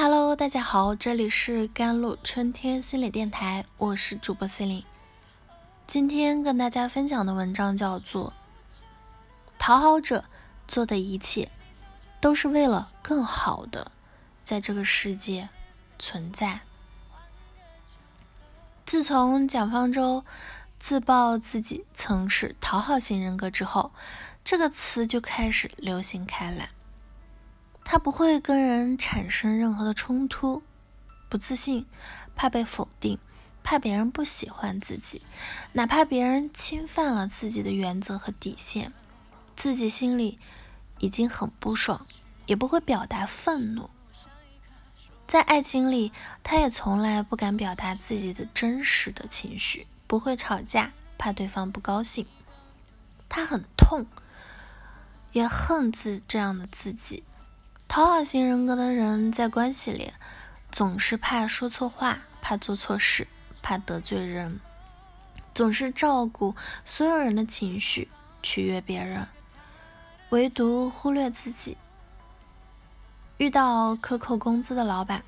Hello，大家好，这里是甘露春天心理电台，我是主播 c e l i n e 今天跟大家分享的文章叫做《讨好者做的一切都是为了更好的在这个世界存在》。自从蒋方舟自曝自己曾是讨好型人格之后，这个词就开始流行开来。他不会跟人产生任何的冲突，不自信，怕被否定，怕别人不喜欢自己，哪怕别人侵犯了自己的原则和底线，自己心里已经很不爽，也不会表达愤怒。在爱情里，他也从来不敢表达自己的真实的情绪，不会吵架，怕对方不高兴。他很痛，也恨自这样的自己。讨好型人格的人在关系里总是怕说错话，怕做错事，怕得罪人，总是照顾所有人的情绪，取悦别人，唯独忽略自己。遇到克扣工资的老板，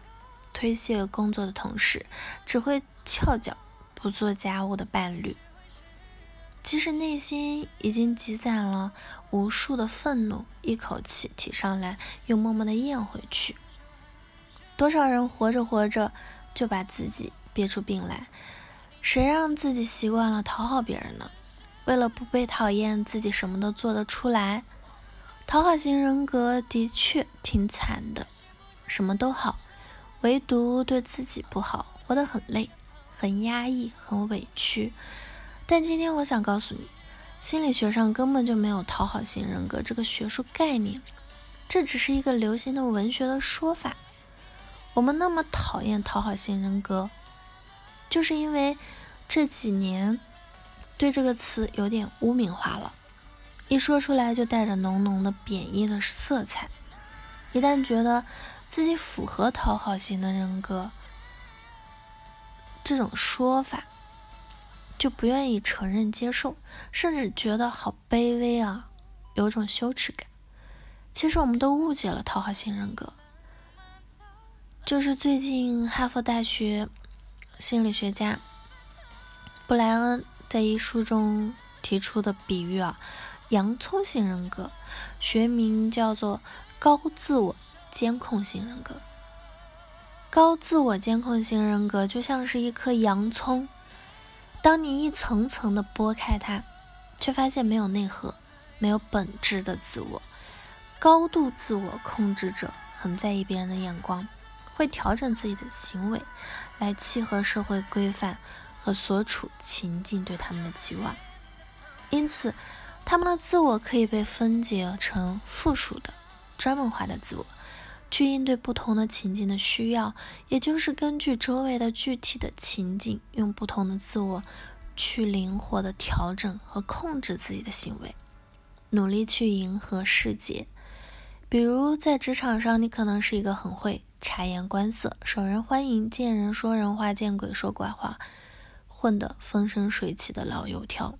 推卸工作的同事，只会翘脚不做家务的伴侣。即使内心已经积攒了无数的愤怒，一口气提上来，又默默的咽回去。多少人活着活着就把自己憋出病来？谁让自己习惯了讨好别人呢？为了不被讨厌，自己什么都做得出来。讨好型人格的确挺惨的，什么都好，唯独对自己不好，活得很累，很压抑，很委屈。但今天我想告诉你，心理学上根本就没有讨好型人格这个学术概念，这只是一个流行的文学的说法。我们那么讨厌讨好型人格，就是因为这几年对这个词有点污名化了，一说出来就带着浓浓的贬义的色彩。一旦觉得自己符合讨好型的人格，这种说法。就不愿意承认、接受，甚至觉得好卑微啊，有种羞耻感。其实我们都误解了讨好型人格。就是最近哈佛大学心理学家布莱恩在一书中提出的比喻啊，洋葱型人格，学名叫做高自我监控型人格。高自我监控型人格就像是一颗洋葱。当你一层层的剥开它，却发现没有内核、没有本质的自我。高度自我控制者很在意别人的眼光，会调整自己的行为来契合社会规范和所处情境对他们的期望。因此，他们的自我可以被分解成附属的、专门化的自我。去应对不同的情境的需要，也就是根据周围的具体的情境，用不同的自我去灵活的调整和控制自己的行为，努力去迎合世界。比如在职场上，你可能是一个很会察言观色、受人欢迎、见人说人话、见鬼说鬼话、混得风生水起的老油条。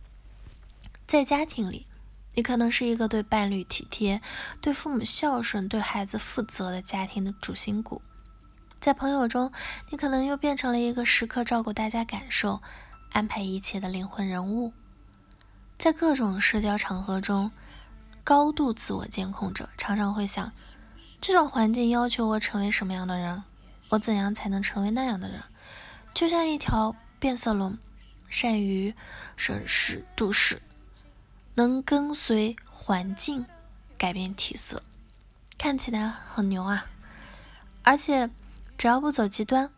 在家庭里，你可能是一个对伴侣体贴、对父母孝顺、对孩子负责的家庭的主心骨，在朋友中，你可能又变成了一个时刻照顾大家感受、安排一切的灵魂人物。在各种社交场合中，高度自我监控者常常会想：这种环境要求我成为什么样的人？我怎样才能成为那样的人？就像一条变色龙，善于审时度势。能跟随环境改变体色，看起来很牛啊！而且只要不走极端，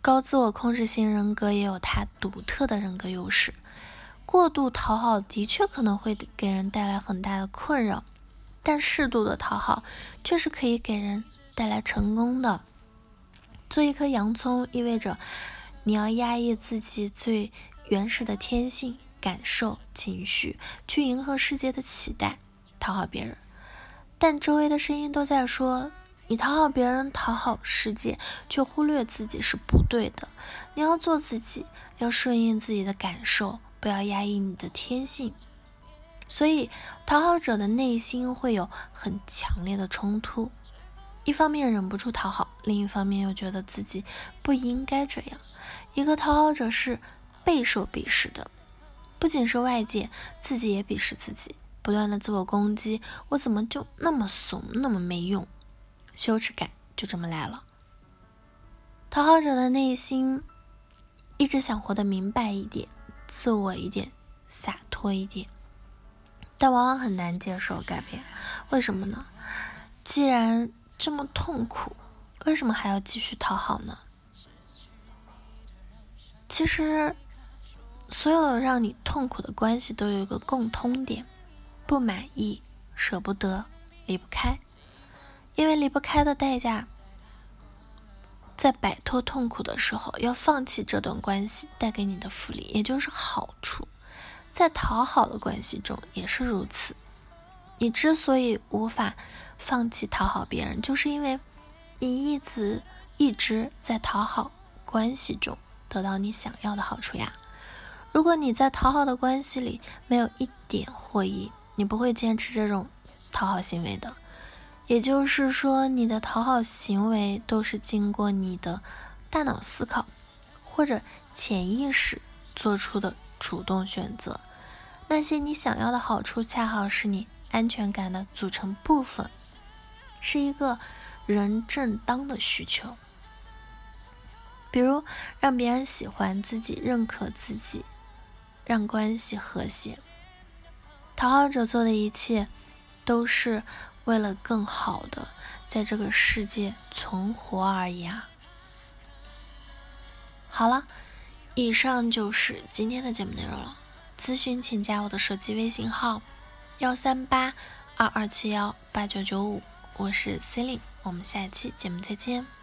高自我控制型人格也有它独特的人格优势。过度讨好的确可能会给人带来很大的困扰，但适度的讨好却是可以给人带来成功的。做一颗洋葱意味着你要压抑自己最原始的天性。感受情绪，去迎合世界的期待，讨好别人，但周围的声音都在说你讨好别人、讨好世界，却忽略自己是不对的。你要做自己，要顺应自己的感受，不要压抑你的天性。所以，讨好者的内心会有很强烈的冲突，一方面忍不住讨好，另一方面又觉得自己不应该这样。一个讨好者是备受鄙视的，不仅是外界，自己也鄙视自己，不断的自我攻击：我怎么就那么怂，那么没用？羞耻感就这么来了。讨好者的内心一直想活得明白一点，自我一点，洒脱一点，但往往很难接受改变。为什么呢？既然这么痛苦，为什么还要继续讨好呢？其实，所有的让你痛苦的关系都有一个共通点：不满意、舍不得、离不开。因为离不开的代价。在摆脱痛苦的时候，要放弃这段关系带给你的福利，也就是好处。在讨好的关系中也是如此。你之所以无法放弃讨好别人，就是因为你一直一直在讨好关系中得到你想要的好处呀。如果你在讨好的关系里没有一点获益，你不会坚持这种讨好行为的。也就是说，你的讨好行为都是经过你的大脑思考或者潜意识做出的主动选择。那些你想要的好处，恰好是你安全感的组成部分，是一个人正当的需求。比如，让别人喜欢自己、认可自己，让关系和谐。讨好者做的一切，都是。为了更好的在这个世界存活而已啊！好了，以上就是今天的节目内容了。咨询请加我的手机微信号：幺三八二二七幺八九九五，我是 c e l i n e 我们下一期节目再见。